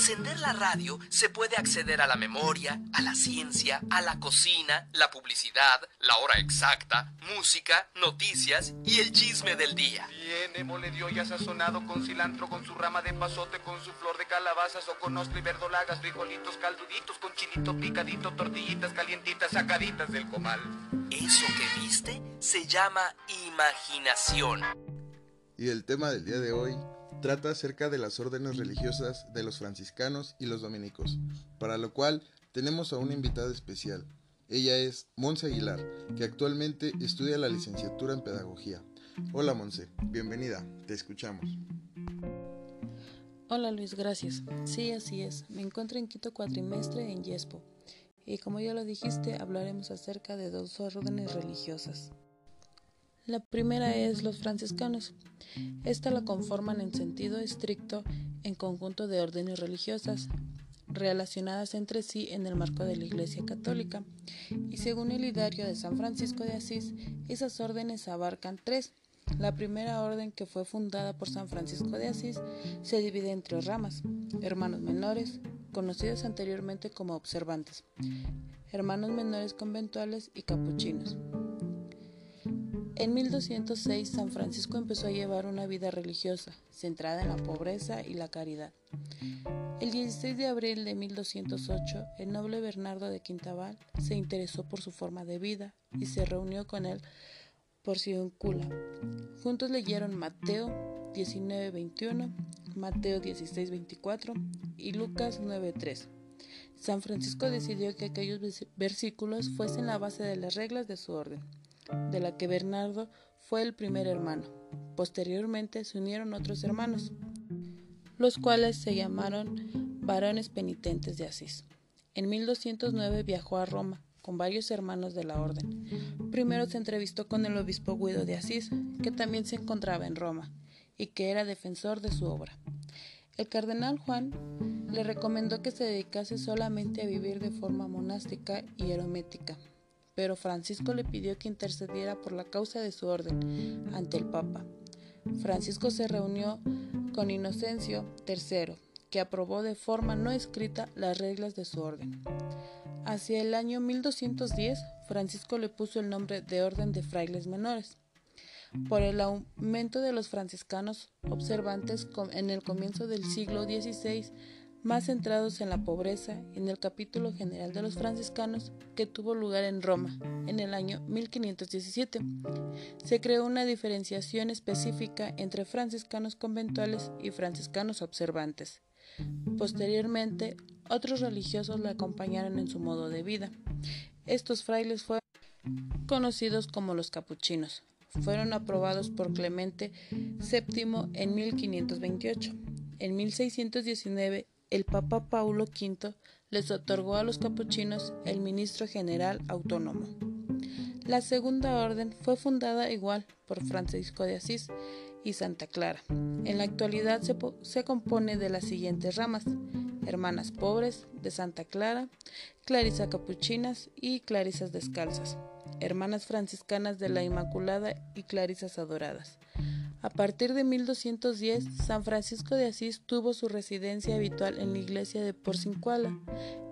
encender la radio se puede acceder a la memoria, a la ciencia, a la cocina, la publicidad, la hora exacta, música, noticias y el chisme del día. Viene mole de olla sazonado con cilantro, con su rama de pasote, con su flor de calabazas o con ostra y verdolagas, frijolitos calduditos, con chilito picadito, tortillitas calientitas sacaditas del comal. Eso que viste se llama imaginación. Y el tema del día de hoy trata acerca de las órdenes religiosas de los franciscanos y los dominicos, para lo cual tenemos a una invitada especial. Ella es Monse Aguilar, que actualmente estudia la licenciatura en Pedagogía. Hola Monse, bienvenida, te escuchamos. Hola Luis, gracias. Sí, así es. Me encuentro en quinto cuatrimestre en Yespo. Y como ya lo dijiste, hablaremos acerca de dos órdenes religiosas. La primera es los franciscanos. Esta la conforman en sentido estricto en conjunto de órdenes religiosas relacionadas entre sí en el marco de la Iglesia Católica. Y según el Hidario de San Francisco de Asís, esas órdenes abarcan tres. La primera orden, que fue fundada por San Francisco de Asís, se divide en tres ramas: hermanos menores, conocidos anteriormente como observantes, hermanos menores conventuales y capuchinos. En 1206 San Francisco empezó a llevar una vida religiosa, centrada en la pobreza y la caridad. El 16 de abril de 1208, el noble Bernardo de Quintabal se interesó por su forma de vida y se reunió con él por Cula. Juntos leyeron Mateo 19:21, Mateo 16:24 y Lucas 9:3. San Francisco decidió que aquellos versículos fuesen la base de las reglas de su orden de la que Bernardo fue el primer hermano. Posteriormente se unieron otros hermanos, los cuales se llamaron varones penitentes de Asís. En 1209 viajó a Roma con varios hermanos de la orden. Primero se entrevistó con el obispo Guido de Asís, que también se encontraba en Roma y que era defensor de su obra. El cardenal Juan le recomendó que se dedicase solamente a vivir de forma monástica y eromética, pero Francisco le pidió que intercediera por la causa de su orden ante el Papa. Francisco se reunió con Inocencio III, que aprobó de forma no escrita las reglas de su orden. Hacia el año 1210, Francisco le puso el nombre de Orden de Frailes Menores. Por el aumento de los franciscanos observantes en el comienzo del siglo XVI, más centrados en la pobreza en el capítulo general de los franciscanos que tuvo lugar en Roma en el año 1517. Se creó una diferenciación específica entre franciscanos conventuales y franciscanos observantes. Posteriormente, otros religiosos le acompañaron en su modo de vida. Estos frailes fueron conocidos como los capuchinos. Fueron aprobados por Clemente VII en 1528. En 1619 el Papa Paulo V les otorgó a los capuchinos el ministro general autónomo. La segunda orden fue fundada igual por Francisco de Asís y Santa Clara. En la actualidad se, se, compone de las siguientes ramas: Hermanas Pobres de Santa Clara, Clarisas Capuchinas y Clarisas Descalzas, Hermanas Franciscanas de la Inmaculada y Clarisas Adoradas. A partir de 1210, San Francisco de Asís tuvo su residencia habitual en la iglesia de Porcincuala.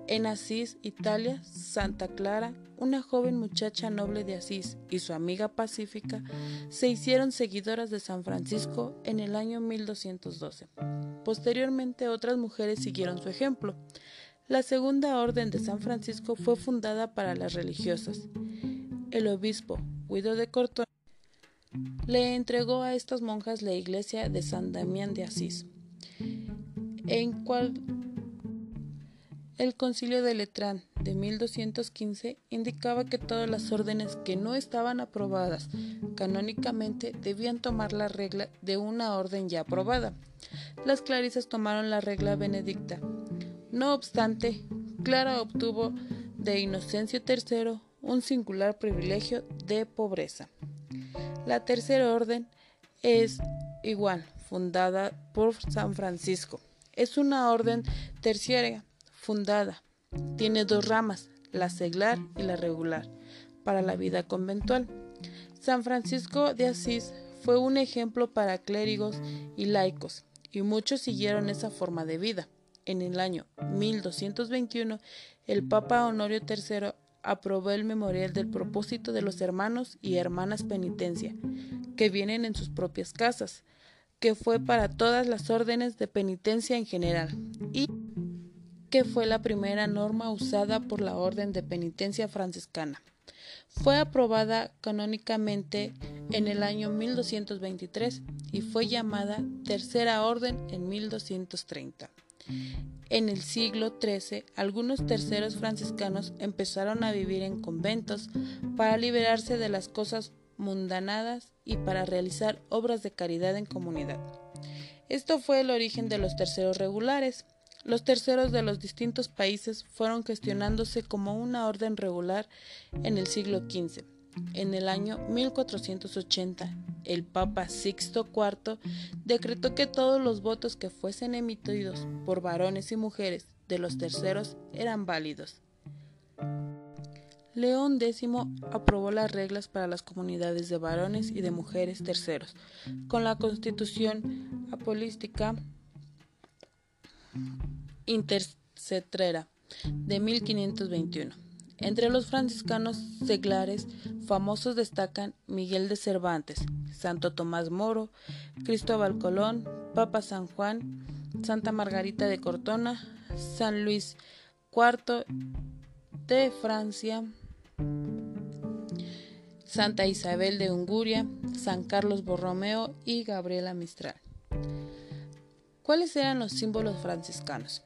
En Asís, Italia, Santa Clara, una joven muchacha noble de Asís y su amiga pacífica se hicieron seguidoras de San Francisco en el año 1212. Posteriormente otras mujeres siguieron su ejemplo. La segunda orden de San Francisco fue fundada para las religiosas. El obispo Guido de Cortón le entregó a estas monjas la iglesia de San Damián de Asís, en cual el concilio de Letrán de 1215 indicaba que todas las órdenes que no estaban aprobadas canónicamente debían tomar la regla de una orden ya aprobada. Las clarisas tomaron la regla benedicta. No obstante, Clara obtuvo de Inocencio III un singular privilegio de pobreza. La tercera orden es igual, fundada por San Francisco. Es una orden terciaria, fundada. Tiene dos ramas, la seglar y la regular, para la vida conventual. San Francisco de Asís fue un ejemplo para clérigos y laicos, y muchos siguieron esa forma de vida. en el año 1221, el Papa Honorio III aprobó el memorial del propósito de los hermanos y hermanas penitencia, que vienen en sus propias casas, que fue para todas las órdenes de penitencia en general, y que fue la primera norma usada por la Orden de Penitencia franciscana. Fue aprobada canónicamente en el año 1223 y fue llamada Tercera Orden en 1230. En el siglo XIII, algunos terceros franciscanos empezaron a vivir en conventos para liberarse de las cosas mundanadas y para realizar obras de caridad en comunidad. Esto fue el origen de los terceros regulares. Los terceros de los distintos países fueron gestionándose como una orden regular en el siglo XV. En el año 1480, el Papa Sixto IV decretó que todos los votos que fuesen emitidos por varones y mujeres de los terceros eran válidos. León X aprobó las reglas para las comunidades de varones y de mujeres terceros, con la Constitución Apolística Intercetrera de 1521. Entre los franciscanos seglares famosos destacan Miguel de Cervantes, Santo Tomás Moro, Cristóbal Colón, Papa San Juan, Santa Margarita de Cortona, San Luis IV de Francia, Santa Isabel de Unguria, San Carlos Borromeo y Gabriela Mistral. ¿Cuáles eran los símbolos franciscanos?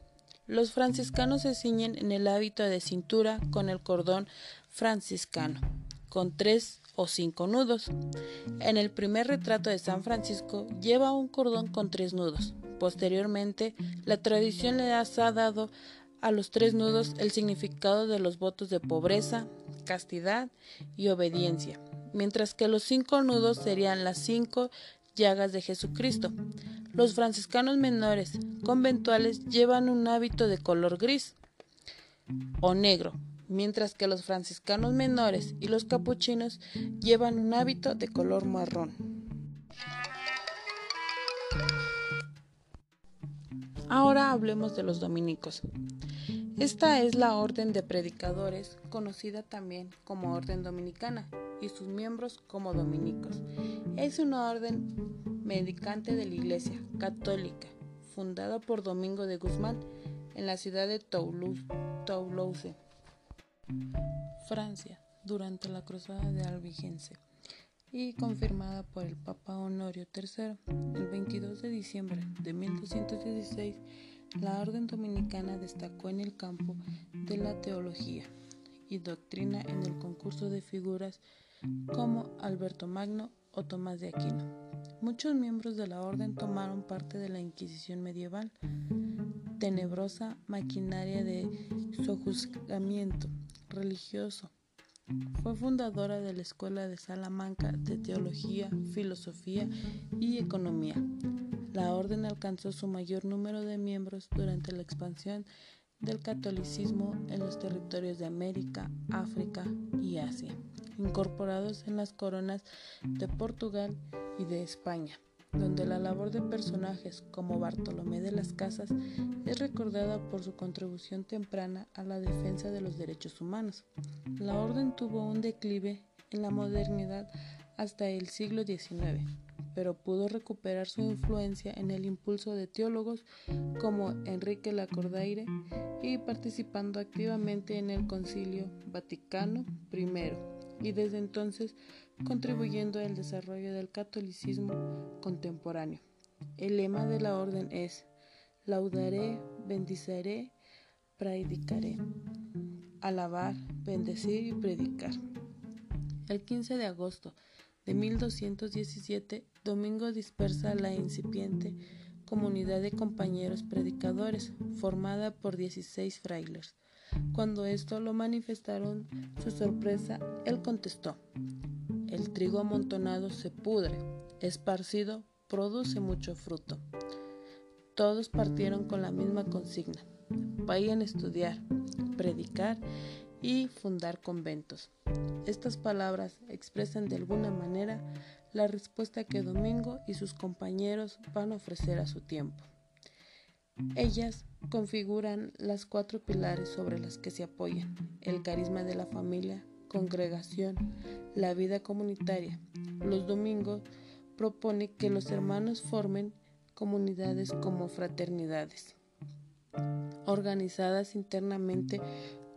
Los franciscanos se ciñen en el hábito de cintura con el cordón franciscano, con tres o cinco nudos. En el primer retrato de San Francisco lleva un cordón con tres nudos. Posteriormente, la tradición le ha dado a los tres nudos el significado de los votos de pobreza, castidad y obediencia, mientras que los cinco nudos serían las cinco llagas de Jesucristo. Los franciscanos menores conventuales llevan un hábito de color gris o negro, mientras que los franciscanos menores y los capuchinos llevan un hábito de color marrón. Ahora hablemos de los dominicos. Esta es la orden de predicadores, conocida también como orden dominicana, y sus miembros como dominicos. Es una orden medicante de la Iglesia Católica, fundada por Domingo de Guzmán en la ciudad de Toulouse Francia, durante la Cruzada de Albigense y confirmada por el Papa Honorio III el 22 de diciembre de 1216 la orden dominicana destacó en el campo de la teología y doctrina en el concurso de figuras como Alberto Magno o Tomás de Aquino. Muchos miembros de la orden tomaron parte de la Inquisición medieval, tenebrosa maquinaria de sojuzgamiento religioso. Fue fundadora de la Escuela de Salamanca de Teología, Filosofía y Economía. La orden alcanzó su mayor número de miembros durante la expansión del catolicismo en los territorios de América, África y Asia, incorporados en las coronas de Portugal y de España, donde la labor de personajes como Bartolomé de las Casas es recordada por su contribución temprana a la defensa de los derechos humanos. La orden tuvo un declive en la modernidad hasta el siglo XIX pero pudo recuperar su influencia en el impulso de teólogos como Enrique Lacordaire y participando activamente en el Concilio Vaticano I y desde entonces contribuyendo al desarrollo del catolicismo contemporáneo. El lema de la orden es Laudaré, bendiceré, predicaré. Alabar, bendecir y predicar. El 15 de agosto de 1217, Domingo dispersa la incipiente comunidad de compañeros predicadores, formada por 16 frailes. Cuando esto lo manifestaron su sorpresa, él contestó, el trigo amontonado se pudre, esparcido produce mucho fruto. Todos partieron con la misma consigna, vayan a estudiar, predicar y fundar conventos. Estas palabras expresan de alguna manera la respuesta que Domingo y sus compañeros van a ofrecer a su tiempo. Ellas configuran las cuatro pilares sobre las que se apoyan, el carisma de la familia, congregación, la vida comunitaria. Los domingos propone que los hermanos formen comunidades como fraternidades, organizadas internamente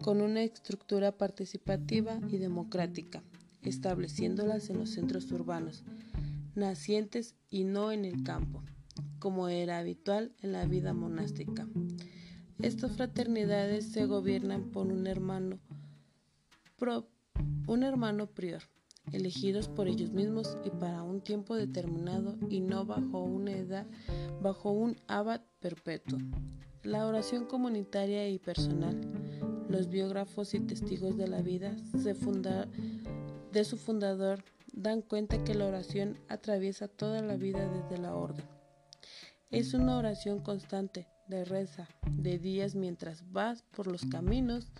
con una estructura participativa y democrática, estableciéndolas en los centros urbanos, nacientes y no en el campo, como era habitual en la vida monástica. Estas fraternidades se gobiernan por un hermano, un hermano prior, elegidos por ellos mismos y para un tiempo determinado y no bajo una edad, bajo un abad perpetuo. La oración comunitaria y personal. Los biógrafos y testigos de la vida de su fundador dan cuenta que la oración atraviesa toda la vida desde la orden. Es una oración constante de reza de días mientras vas por los caminos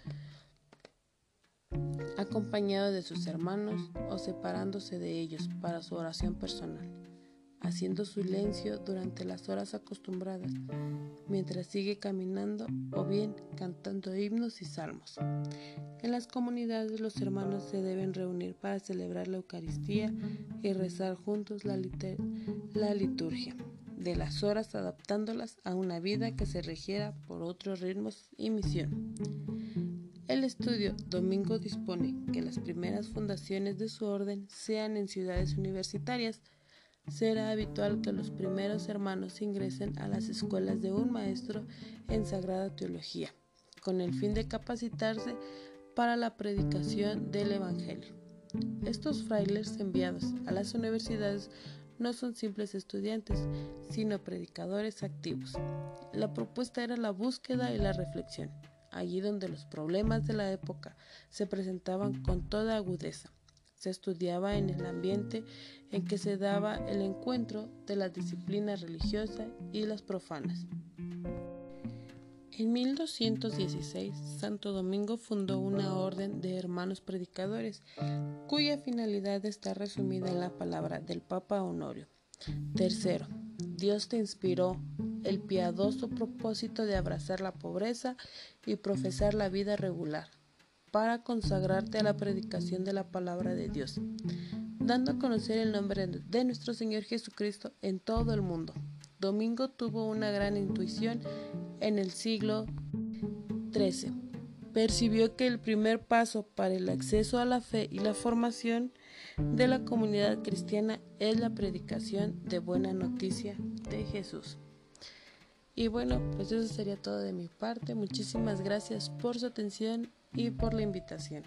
acompañado de sus hermanos o separándose de ellos para su oración personal haciendo silencio durante las horas acostumbradas, mientras sigue caminando o bien cantando himnos y salmos. En las comunidades los hermanos se deben reunir para celebrar la Eucaristía y rezar juntos la, la liturgia de las horas adaptándolas a una vida que se regiera por otros ritmos y misión. El estudio Domingo dispone que las primeras fundaciones de su orden sean en ciudades universitarias, será habitual que los primeros hermanos ingresen a las escuelas de un maestro en Sagrada Teología, con el fin de capacitarse para la predicación del Evangelio. Estos frailes enviados a las universidades no son simples estudiantes, sino predicadores activos. La propuesta era la búsqueda y la reflexión, allí donde los problemas de la época se presentaban con toda agudeza se estudiaba en el ambiente en que se daba el encuentro de la disciplina religiosa y las profanas. En 1216, Santo Domingo fundó una orden de hermanos predicadores, cuya finalidad está resumida en la palabra del Papa Honorio. Tercero, Dios te inspiró el piadoso propósito de abrazar la pobreza y profesar la vida regular, para consagrarte a la predicación de la palabra de Dios, dando a conocer el nombre de nuestro Señor Jesucristo en todo el mundo. Domingo tuvo una gran intuición en el siglo XIII. Percibió que el primer paso para el acceso a la fe y la formación de la comunidad cristiana es la predicación de buena noticia de Jesús. Y bueno, pues eso sería todo de mi parte. Muchísimas gracias por su atención y por la invitación.